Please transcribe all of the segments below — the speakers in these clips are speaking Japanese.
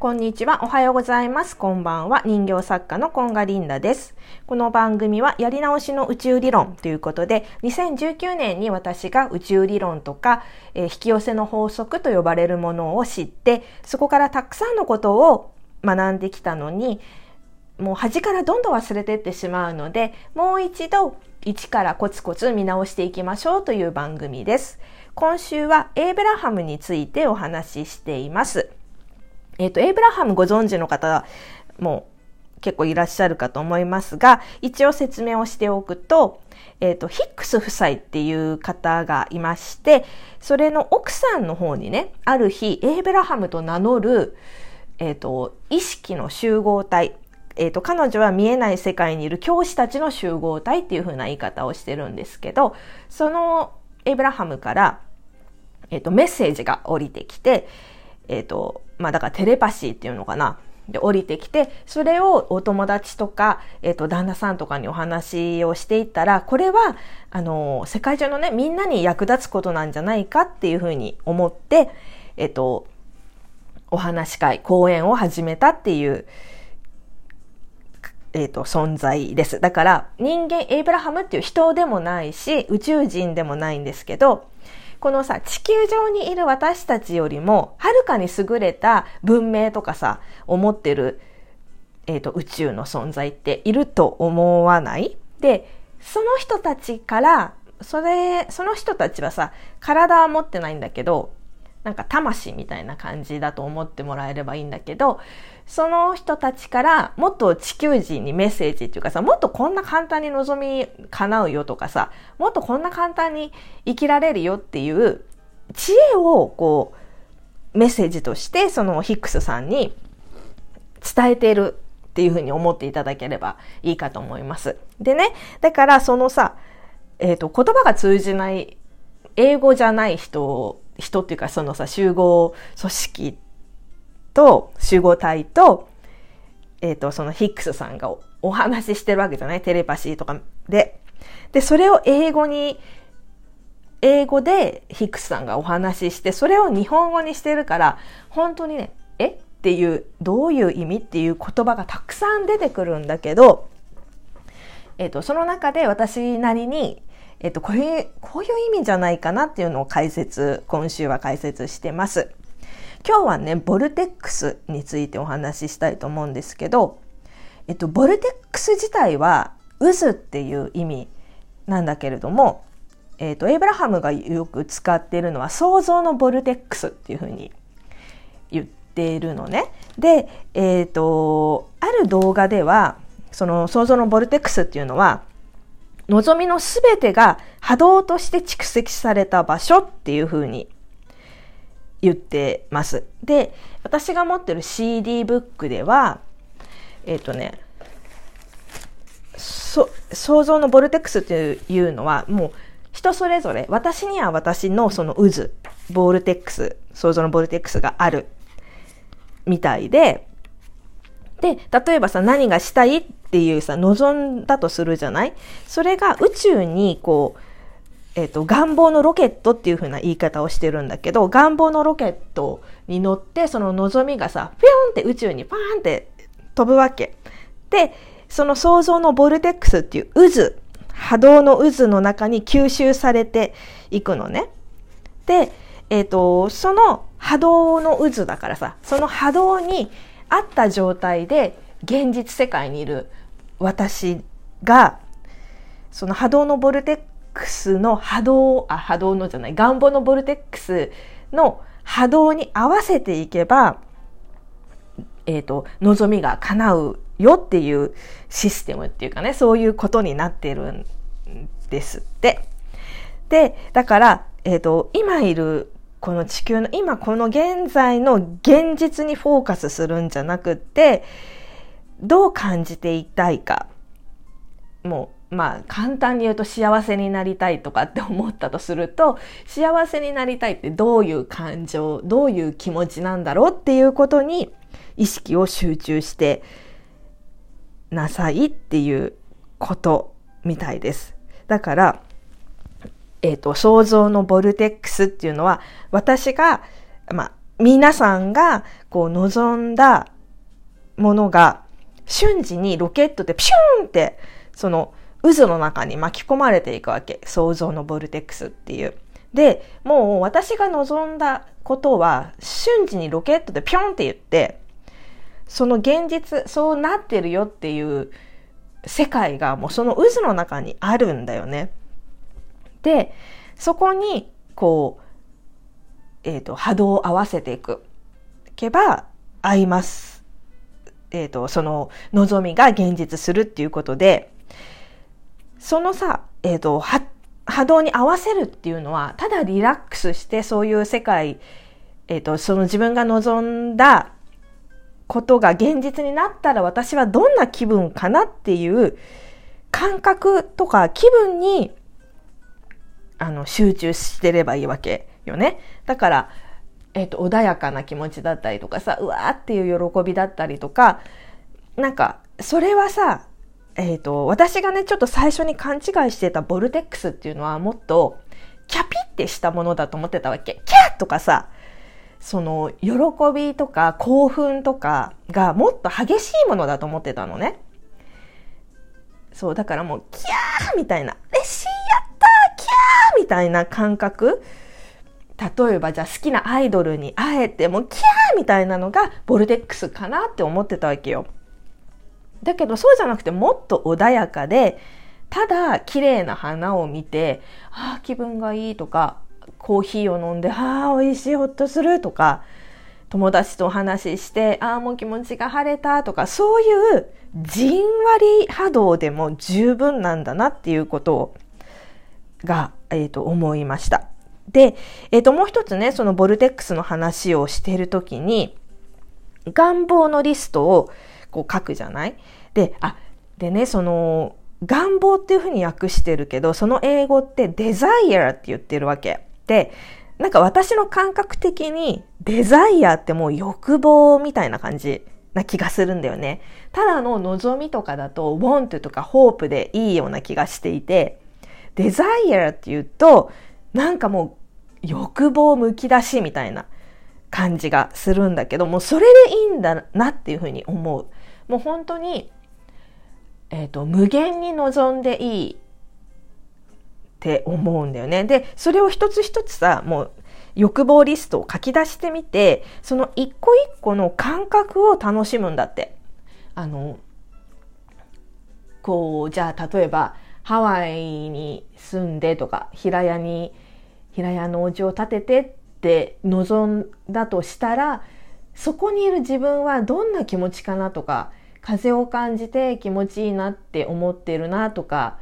こんにちは。おはようございます。こんばんは。人形作家のコンガリンダです。この番組はやり直しの宇宙理論ということで、2019年に私が宇宙理論とか、えー、引き寄せの法則と呼ばれるものを知って、そこからたくさんのことを学んできたのに、もう端からどんどん忘れてってしまうので、もう一度一からコツコツ見直していきましょうという番組です。今週はエイブラハムについてお話ししています。えっ、ー、と、エイブラハムご存知の方も結構いらっしゃるかと思いますが、一応説明をしておくと、えっ、ー、と、ヒックス夫妻っていう方がいまして、それの奥さんの方にね、ある日、エイブラハムと名乗る、えっ、ー、と、意識の集合体、えっ、と、彼女は見えない世界にいる教師たちの集合体っていう風な言い方をしてるんですけど、そのエイブラハムから、えっ、と、メッセージが降りてきて、えっ、と、まあだからテレパシーっていうのかな。で、降りてきて、それをお友達とか、えっ、ー、と、旦那さんとかにお話をしていったら、これは、あの、世界中のね、みんなに役立つことなんじゃないかっていうふうに思って、えっ、ー、と、お話し会、講演を始めたっていう、えっ、ー、と、存在です。だから、人間、エイブラハムっていう人でもないし、宇宙人でもないんですけど、このさ、地球上にいる私たちよりも、はるかに優れた文明とかさ、思ってる、えっ、ー、と、宇宙の存在っていると思わない？で、その人たちから、それ、その人たちはさ、体は持ってないんだけど、なんか魂みたいな感じだと思ってもらえればいいんだけど、その人たちからもっと地球人にメッセージっていうかさ、もっとこんな簡単に望み叶うよとかさ、もっとこんな簡単に生きられるよっていう知恵をこう、メッセージとしてそのヒックスさんに伝えているっていうふうに思っていただければいいかと思います。でね、だからそのさ、えっ、ー、と、言葉が通じない、英語じゃない人、人っていうかそのさ、集合組織と、集合体と、えっ、ー、と、そのヒックスさんがお話ししてるわけじゃない？テレパシーとかで。で、それを英語に、英語でヒックスさんがお話しして、それを日本語にしてるから、本当にね、え？っていう、どういう意味っていう言葉がたくさん出てくるんだけど、えっ、ー、と、その中で私なりに、えっ、と、こういう、こういう意味じゃないかなっていうのを解説、今週は解説してます。今日はね、ボルテックスについてお話ししたいと思うんですけど、えっと、ボルテックス自体は渦っていう意味なんだけれども、えっと、エイブラハムがよく使っているのは想像のボルテックスっていうふうに言っているのね。で、えっ、と、ある動画では、その想像のボルテックスっていうのは、望みのすべてが波動として蓄積された場所っていうふうに言ってます。で、私が持ってる CD ブックでは、えっ、ー、とね、そ、想像のボルテックスというのは、もう人それぞれ、私には私のその渦、ボルテックス、想像のボルテックスがあるみたいで、で、例えばさ、何がしたいっていうさ、望んだとするじゃない？それが宇宙にこう、えっ、ー、と、願望のロケットっていう風な言い方をしてるんだけど、願望のロケットに乗って、その望みがさ、ピョンって宇宙にパーンって飛ぶわけ。で、その想像のボルテックスっていう渦、波動の渦の中に吸収されていくのね。で、えっ、ー、と、その波動の渦だからさ、その波動に合った状態で現実世界にいる私が、その波動のボルテックスの波動、あ、波動のじゃない、願望のボルテックスの波動に合わせていけば、えっ、ー、と、望みが叶うよっていうシステムっていうかね、そういうことになってるんですって。で、だから、えっ、ー、と、今いるこの地球の今この現在の現実にフォーカスするんじゃなくって、どう感じていたいか。もうまあ簡単に言うと幸せになりたいとかって思ったとすると幸せになりたいってどういう感情どういう気持ちなんだろうっていうことに意識を集中してなさいっていうことみたいです。だから、えっ、ー、と、想像のボルテックスっていうのは私が、まあ、皆さんがこう望んだものが瞬時にロケットでピューンってその渦の中に巻き込まれていくわけ。想像のボルテックスっていう。で、もう私が望んだことは瞬時にロケットでピョンって言って、その現実、そうなってるよっていう世界がもうその渦の中にあるんだよね。で、そこにこう、えっ、ー、と、波動を合わせていく。けば合います。えっ、ー、と、その望みが現実するっていうことで、そのさ、えっ、ー、と、波動に合わせるっていうのは、ただリラックスしてそういう世界、えっ、ー、と、その自分が望んだことが現実になったら私はどんな気分かなっていう感覚とか気分にあの集中してればいいわけよね。だから、えっ、と、穏やかな気持ちだったりとかさ、うわーっていう喜びだったりとか、なんか、それはさ、えっ、と、私がね、ちょっと最初に勘違いしてたボルテックスっていうのはもっと、キャピってしたものだと思ってたわけ。キャーとかさ、その、喜びとか興奮とかがもっと激しいものだと思ってたのね。そう、だからもう、キャーみたいな、嬉しいやったーキャーみたいな感覚。例えばじゃあ好きなアイドルに会えてもキャーみたいなのがボルテックスかなって思ってたわけよ。だけどそうじゃなくてもっと穏やかで、ただ綺麗な花を見て、ああ、気分がいいとか、コーヒーを飲んで、ああ、美味しい、ほっとするとか、友達とお話しして、ああ、もう気持ちが晴れたとか、そういうじんわり波動でも十分なんだなっていうことが、え、ー、と、思いました。で、えっ、ー、と、もう一つね、そのボルテックスの話をしているときに、願望のリストをこう書くじゃない？で、あ、でね、その、願望っていうふうに訳してるけど、その英語ってデザイアって言ってるわけ。で、なんか私の感覚的にデザイアってもう欲望みたいな感じな気がするんだよね。ただの望みとかだと want とか hop でいいような気がしていて、デザイアって言うと、なんかもう欲望むき出しみたいな感じがするんだけど、もうそれでいいんだなっていうふうに思う。もう本当に、えっ、ー、と、無限に望んでいいって思うんだよね。で、それを一つ一つさ、もう欲望リストを書き出してみて、その一個一個の感覚を楽しむんだって。あの、こう、じゃあ例えば、ハワイに住んでとか、平屋に、平屋のお家を建ててって望んだとしたら、そこにいる自分はどんな気持ちかなとか、風を感じて気持ちいいなって思ってるなとか、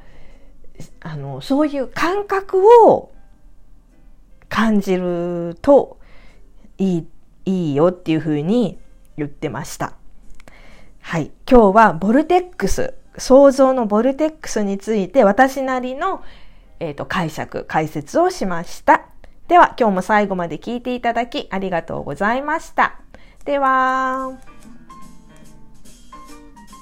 あの、そういう感覚を感じるといい、いいよっていうふうに言ってました。はい。今日はボルテックス、想像のボルテックスについて私なりの、えーと解釈、解説をしました。では今日も最後まで聞いていただきありがとうございました。では。